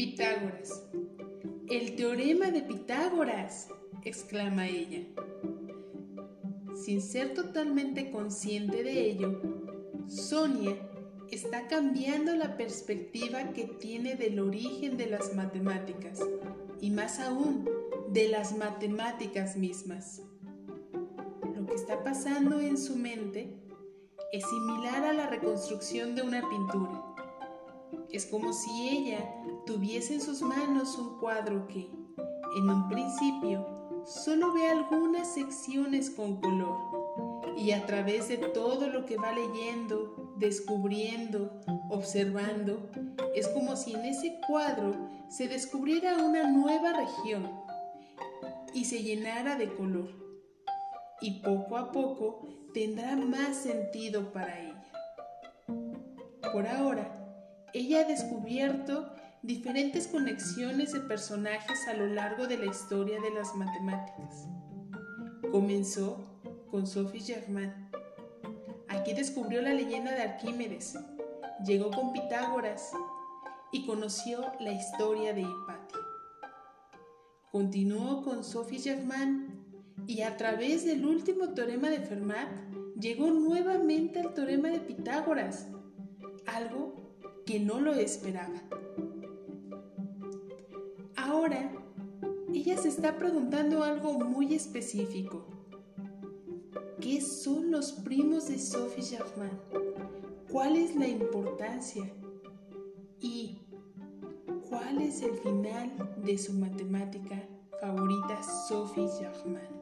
Pitágoras. El teorema de Pitágoras, exclama ella. Sin ser totalmente consciente de ello, Sonia está cambiando la perspectiva que tiene del origen de las matemáticas y más aún de las matemáticas mismas. Lo que está pasando en su mente es similar a la reconstrucción de una pintura. Es como si ella tuviese en sus manos un cuadro que, en un principio, solo ve algunas secciones con color y a través de todo lo que va leyendo, descubriendo, observando, es como si en ese cuadro se descubriera una nueva región y se llenara de color. Y poco a poco tendrá más sentido para ella. Por ahora, ella ha descubierto diferentes conexiones de personajes a lo largo de la historia de las matemáticas. Comenzó con Sophie Germain. Aquí descubrió la leyenda de Arquímedes, llegó con Pitágoras y conoció la historia de Hipatia. Continuó con Sophie Germain y a través del último teorema de Fermat llegó nuevamente al teorema de Pitágoras, algo que no lo esperaba. Ahora, ella se está preguntando algo muy específico. ¿Qué son los primos de Sophie Germain? ¿Cuál es la importancia? ¿Y cuál es el final de su matemática favorita, Sophie Germain?